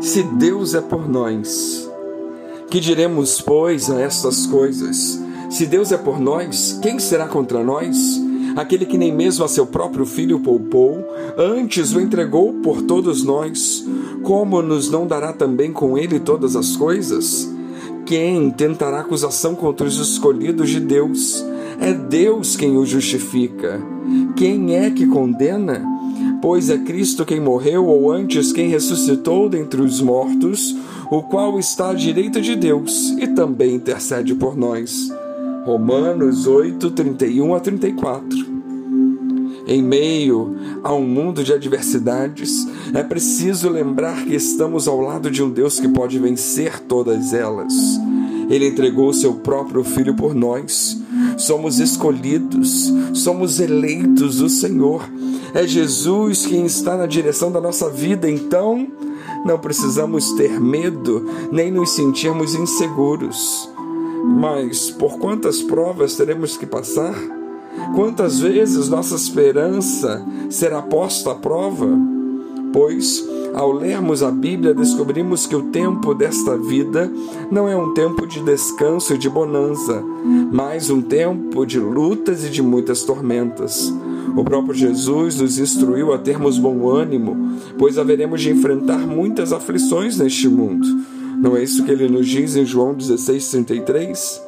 Se Deus é por nós, que diremos, pois, a estas coisas? Se Deus é por nós, quem será contra nós? Aquele que nem mesmo a seu próprio filho poupou, antes o entregou por todos nós, como nos não dará também com ele todas as coisas? Quem tentará acusação contra os escolhidos de Deus? É Deus quem o justifica. Quem é que condena? Pois é Cristo quem morreu, ou antes quem ressuscitou dentre os mortos, o qual está à direita de Deus e também intercede por nós. Romanos 8, 31 a 34. Em meio a um mundo de adversidades, é preciso lembrar que estamos ao lado de um Deus que pode vencer todas elas. Ele entregou seu próprio Filho por nós. Somos escolhidos, somos eleitos do Senhor. É Jesus quem está na direção da nossa vida, então não precisamos ter medo nem nos sentirmos inseguros. Mas por quantas provas teremos que passar? Quantas vezes nossa esperança será posta à prova? Pois, ao lermos a Bíblia, descobrimos que o tempo desta vida não é um tempo de descanso e de bonança, mas um tempo de lutas e de muitas tormentas. O próprio Jesus nos instruiu a termos bom ânimo, pois haveremos de enfrentar muitas aflições neste mundo. Não é isso que ele nos diz em João 16,33?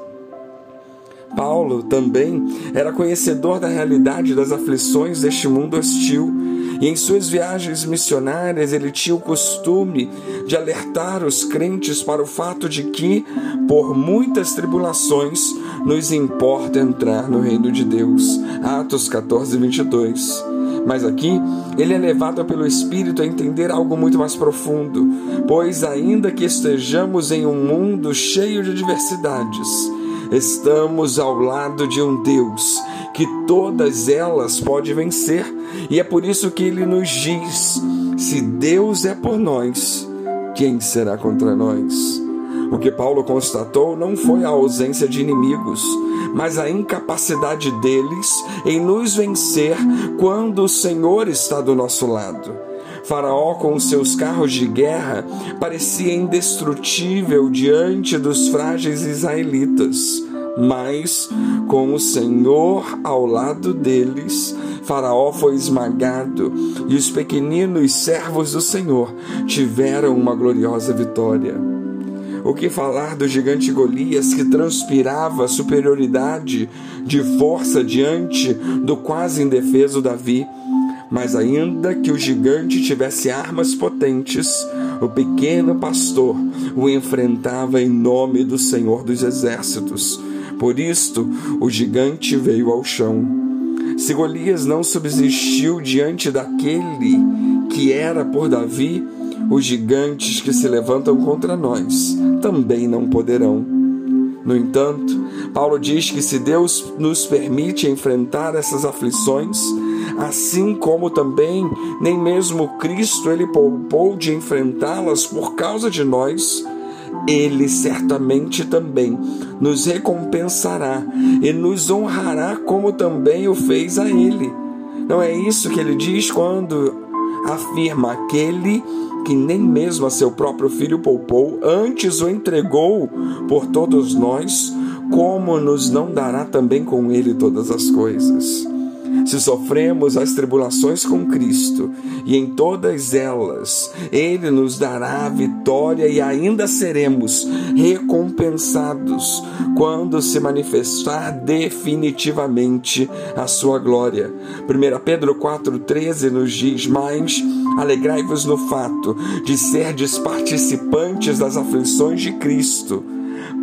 Paulo também era conhecedor da realidade das aflições deste mundo hostil e em suas viagens missionárias ele tinha o costume de alertar os crentes para o fato de que, por muitas tribulações, nos importa entrar no reino de Deus. Atos 14, 22. Mas aqui ele é levado pelo Espírito a entender algo muito mais profundo, pois, ainda que estejamos em um mundo cheio de adversidades, estamos ao lado de um Deus que todas elas pode vencer, e é por isso que ele nos diz: se Deus é por nós, quem será contra nós? O que Paulo constatou não foi a ausência de inimigos, mas a incapacidade deles em nos vencer quando o Senhor está do nosso lado. Faraó, com seus carros de guerra, parecia indestrutível diante dos frágeis israelitas. Mas, com o Senhor ao lado deles, Faraó foi esmagado e os pequeninos servos do Senhor tiveram uma gloriosa vitória. O que falar do gigante Golias que transpirava superioridade de força diante do quase indefeso Davi? Mas ainda que o gigante tivesse armas potentes, o pequeno pastor o enfrentava em nome do Senhor dos Exércitos. Por isto, o gigante veio ao chão. Se Golias não subsistiu diante daquele que era por Davi, os gigantes que se levantam contra nós também não poderão. No entanto, Paulo diz que se Deus nos permite enfrentar essas aflições, assim como também nem mesmo Cristo ele poupou de enfrentá-las por causa de nós, ele certamente também nos recompensará e nos honrará como também o fez a ele. Não é isso que ele diz quando afirma aquele que nem mesmo a seu próprio filho poupou, antes o entregou por todos nós, como nos não dará também com ele todas as coisas? Se sofremos as tribulações com Cristo, e em todas elas Ele nos dará a vitória e ainda seremos recompensados quando se manifestar definitivamente a sua glória. 1 Pedro 4,13 nos diz: Mas alegrai-vos no fato de serdes participantes das aflições de Cristo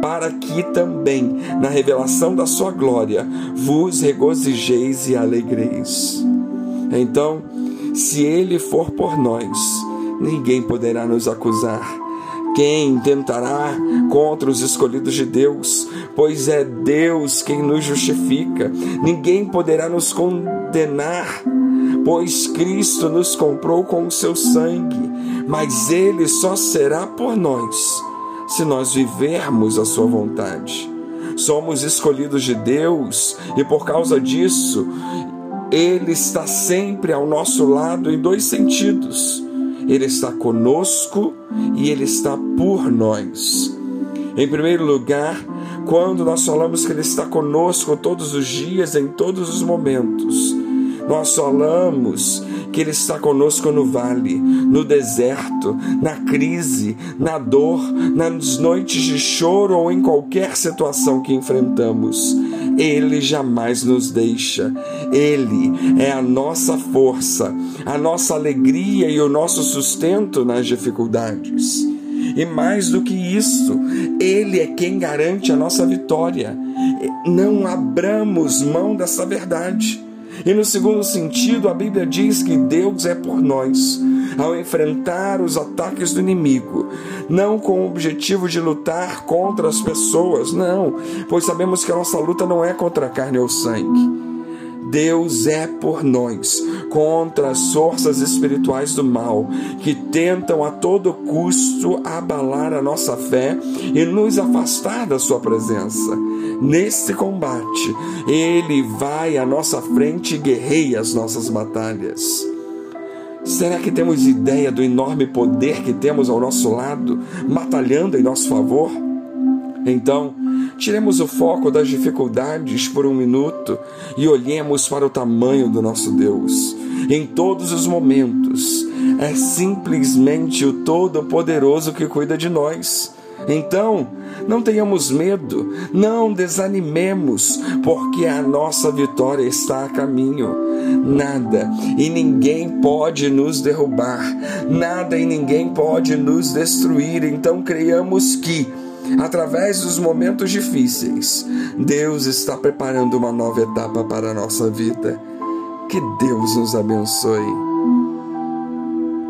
para que também, na revelação da sua glória, vos regozijeis e alegreis. Então, se ele for por nós, ninguém poderá nos acusar. Quem tentará contra os escolhidos de Deus? Pois é Deus quem nos justifica. Ninguém poderá nos condenar, pois Cristo nos comprou com o seu sangue, mas ele só será por nós se nós vivermos a Sua vontade. Somos escolhidos de Deus e por causa disso, Ele está sempre ao nosso lado em dois sentidos. Ele está conosco e Ele está por nós. Em primeiro lugar, quando nós falamos que Ele está conosco todos os dias, em todos os momentos, nós falamos que Ele está conosco no vale, no deserto, na crise, na dor, nas noites de choro ou em qualquer situação que enfrentamos. Ele jamais nos deixa. Ele é a nossa força, a nossa alegria e o nosso sustento nas dificuldades. E mais do que isso, Ele é quem garante a nossa vitória. Não abramos mão dessa verdade. E no segundo sentido, a Bíblia diz que Deus é por nós ao enfrentar os ataques do inimigo, não com o objetivo de lutar contra as pessoas, não, pois sabemos que a nossa luta não é contra a carne ou sangue. Deus é por nós contra as forças espirituais do mal que tentam a todo custo abalar a nossa fé e nos afastar da Sua presença. Nesse combate, Ele vai à nossa frente e guerreia as nossas batalhas. Será que temos ideia do enorme poder que temos ao nosso lado, batalhando em nosso favor? Então, tiremos o foco das dificuldades por um minuto e olhemos para o tamanho do nosso Deus. Em todos os momentos, é simplesmente o Todo-Poderoso que cuida de nós. Então, não tenhamos medo, não desanimemos, porque a nossa vitória está a caminho. Nada e ninguém pode nos derrubar, nada e ninguém pode nos destruir. Então, creiamos que, através dos momentos difíceis, Deus está preparando uma nova etapa para a nossa vida. Que Deus nos abençoe.